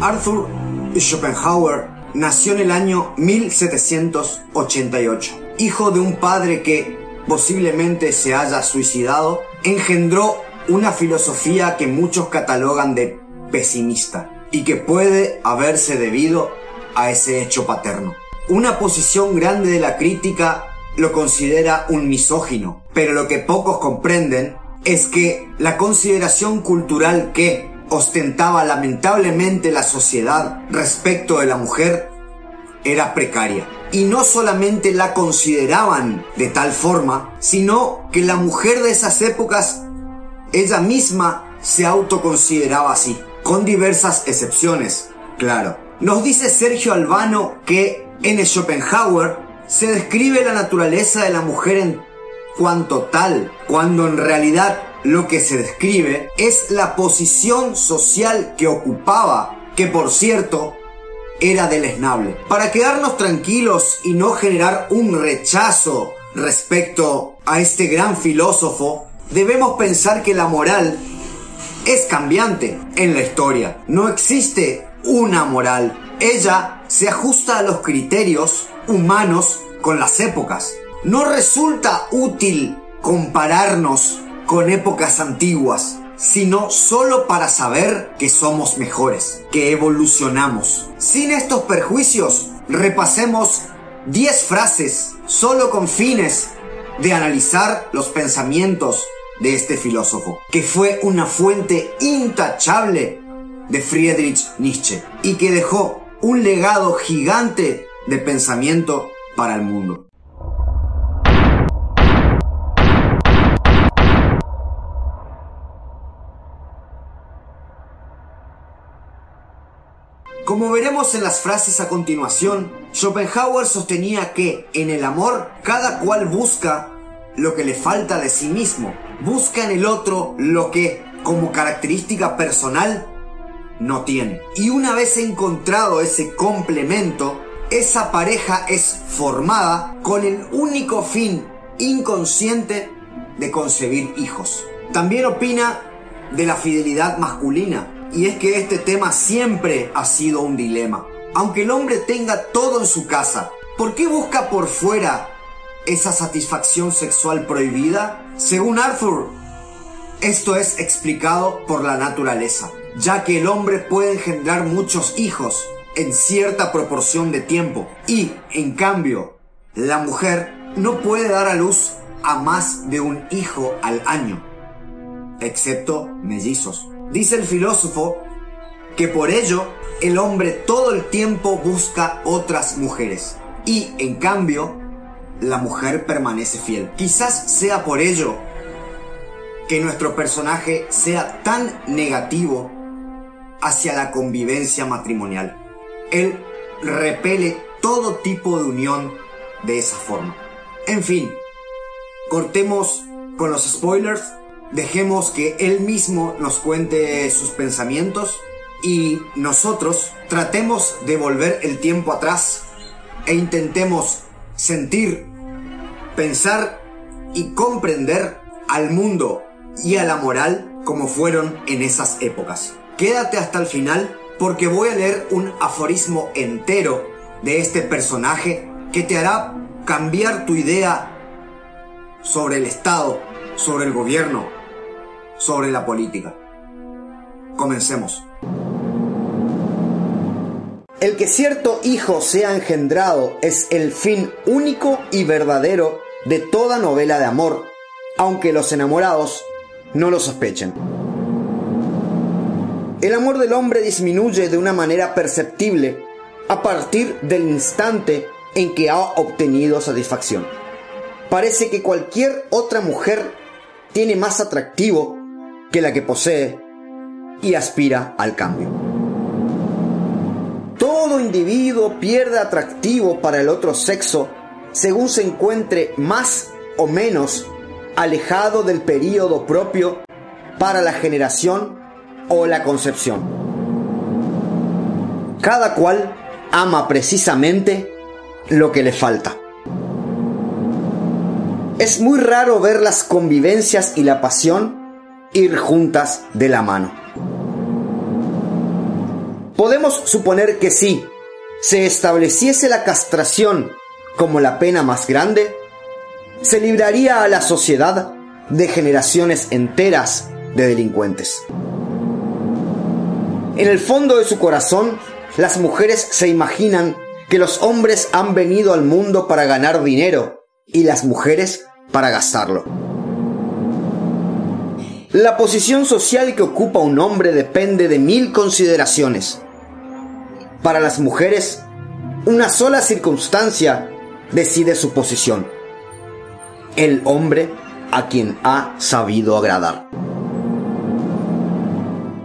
Arthur Schopenhauer nació en el año 1788. Hijo de un padre que posiblemente se haya suicidado, engendró una filosofía que muchos catalogan de pesimista y que puede haberse debido a ese hecho paterno. Una posición grande de la crítica lo considera un misógino, pero lo que pocos comprenden es que la consideración cultural que ostentaba lamentablemente la sociedad respecto de la mujer era precaria. Y no solamente la consideraban de tal forma, sino que la mujer de esas épocas, ella misma se autoconsideraba así, con diversas excepciones, claro. Nos dice Sergio Albano que en Schopenhauer se describe la naturaleza de la mujer en cuanto tal, cuando en realidad lo que se describe es la posición social que ocupaba, que por cierto era deleznable. Para quedarnos tranquilos y no generar un rechazo respecto a este gran filósofo, debemos pensar que la moral es cambiante en la historia. No existe una moral. Ella se ajusta a los criterios humanos con las épocas. No resulta útil compararnos con épocas antiguas, sino solo para saber que somos mejores, que evolucionamos. Sin estos perjuicios, repasemos 10 frases solo con fines de analizar los pensamientos de este filósofo, que fue una fuente intachable de Friedrich Nietzsche y que dejó un legado gigante de pensamiento para el mundo. Como veremos en las frases a continuación, Schopenhauer sostenía que en el amor cada cual busca lo que le falta de sí mismo, busca en el otro lo que, como característica personal, no tiene. Y una vez encontrado ese complemento, esa pareja es formada con el único fin inconsciente de concebir hijos. También opina de la fidelidad masculina, y es que este tema siempre ha sido un dilema. Aunque el hombre tenga todo en su casa, ¿por qué busca por fuera esa satisfacción sexual prohibida? Según Arthur, esto es explicado por la naturaleza, ya que el hombre puede engendrar muchos hijos en cierta proporción de tiempo y, en cambio, la mujer no puede dar a luz a más de un hijo al año, excepto mellizos. Dice el filósofo que por ello el hombre todo el tiempo busca otras mujeres y en cambio la mujer permanece fiel. Quizás sea por ello que nuestro personaje sea tan negativo hacia la convivencia matrimonial. Él repele todo tipo de unión de esa forma. En fin, cortemos con los spoilers Dejemos que él mismo nos cuente sus pensamientos y nosotros tratemos de volver el tiempo atrás e intentemos sentir, pensar y comprender al mundo y a la moral como fueron en esas épocas. Quédate hasta el final porque voy a leer un aforismo entero de este personaje que te hará cambiar tu idea sobre el Estado, sobre el gobierno, sobre la política. Comencemos. El que cierto hijo sea engendrado es el fin único y verdadero de toda novela de amor, aunque los enamorados no lo sospechen. El amor del hombre disminuye de una manera perceptible a partir del instante en que ha obtenido satisfacción. Parece que cualquier otra mujer tiene más atractivo que la que posee y aspira al cambio. Todo individuo pierde atractivo para el otro sexo según se encuentre más o menos alejado del período propio para la generación o la concepción. Cada cual ama precisamente lo que le falta. Es muy raro ver las convivencias y la pasión ir juntas de la mano. Podemos suponer que si se estableciese la castración como la pena más grande, se libraría a la sociedad de generaciones enteras de delincuentes. En el fondo de su corazón, las mujeres se imaginan que los hombres han venido al mundo para ganar dinero y las mujeres para gastarlo. La posición social que ocupa un hombre depende de mil consideraciones. Para las mujeres, una sola circunstancia decide su posición. El hombre a quien ha sabido agradar.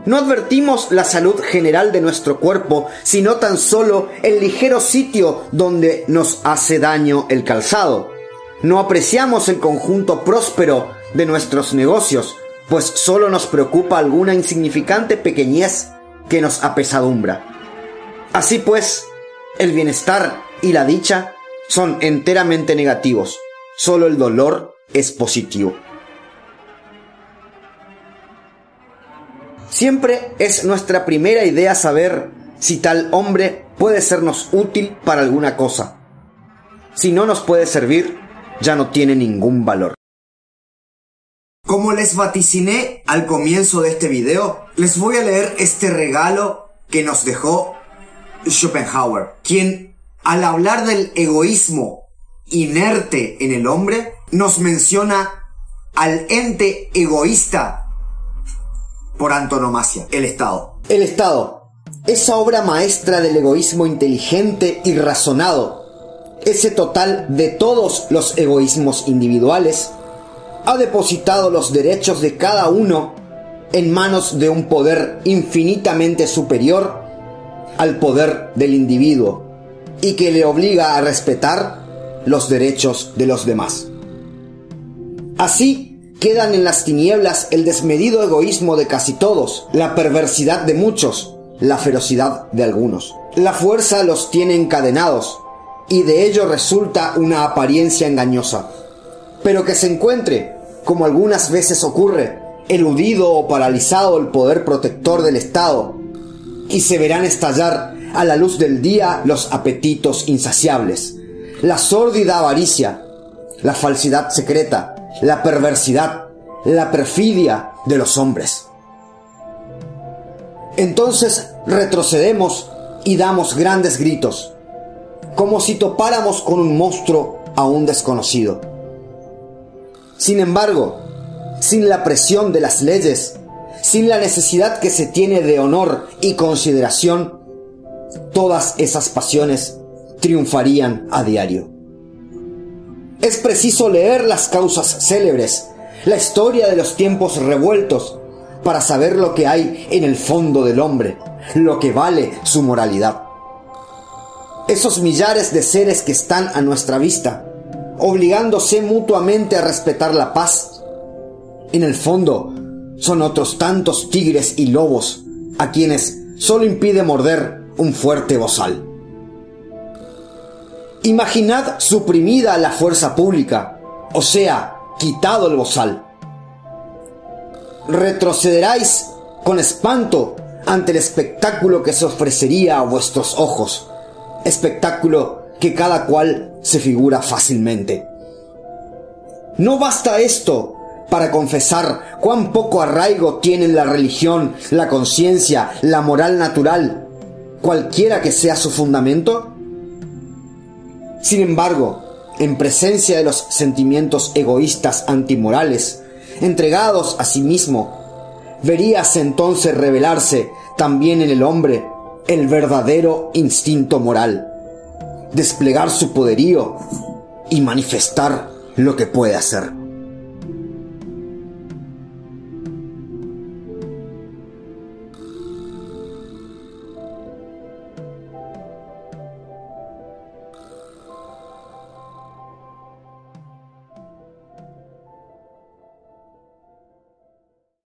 No advertimos la salud general de nuestro cuerpo, sino tan solo el ligero sitio donde nos hace daño el calzado. No apreciamos el conjunto próspero de nuestros negocios, pues solo nos preocupa alguna insignificante pequeñez que nos apesadumbra. Así pues, el bienestar y la dicha son enteramente negativos, solo el dolor es positivo. Siempre es nuestra primera idea saber si tal hombre puede sernos útil para alguna cosa. Si no nos puede servir, ya no tiene ningún valor. Como les vaticiné al comienzo de este video, les voy a leer este regalo que nos dejó Schopenhauer, quien al hablar del egoísmo inerte en el hombre, nos menciona al ente egoísta por antonomasia, el Estado. El Estado, esa obra maestra del egoísmo inteligente y razonado, ese total de todos los egoísmos individuales, ha depositado los derechos de cada uno en manos de un poder infinitamente superior al poder del individuo y que le obliga a respetar los derechos de los demás. Así, quedan en las tinieblas el desmedido egoísmo de casi todos, la perversidad de muchos, la ferocidad de algunos. La fuerza los tiene encadenados, y de ello resulta una apariencia engañosa. Pero que se encuentre, como algunas veces ocurre, eludido o paralizado el poder protector del Estado, y se verán estallar a la luz del día los apetitos insaciables, la sórdida avaricia, la falsidad secreta, la perversidad, la perfidia de los hombres. Entonces retrocedemos y damos grandes gritos, como si topáramos con un monstruo aún desconocido. Sin embargo, sin la presión de las leyes, sin la necesidad que se tiene de honor y consideración, todas esas pasiones triunfarían a diario. Es preciso leer las causas célebres, la historia de los tiempos revueltos, para saber lo que hay en el fondo del hombre, lo que vale su moralidad. Esos millares de seres que están a nuestra vista, obligándose mutuamente a respetar la paz, en el fondo son otros tantos tigres y lobos a quienes solo impide morder un fuerte bozal. Imaginad suprimida la fuerza pública, o sea, quitado el bozal. Retrocederáis con espanto ante el espectáculo que se ofrecería a vuestros ojos, espectáculo que cada cual se figura fácilmente. No basta esto para confesar cuán poco arraigo tienen la religión, la conciencia, la moral natural, cualquiera que sea su fundamento. Sin embargo, en presencia de los sentimientos egoístas antimorales, entregados a sí mismo, veríase entonces revelarse también en el hombre el verdadero instinto moral, desplegar su poderío y manifestar lo que puede hacer.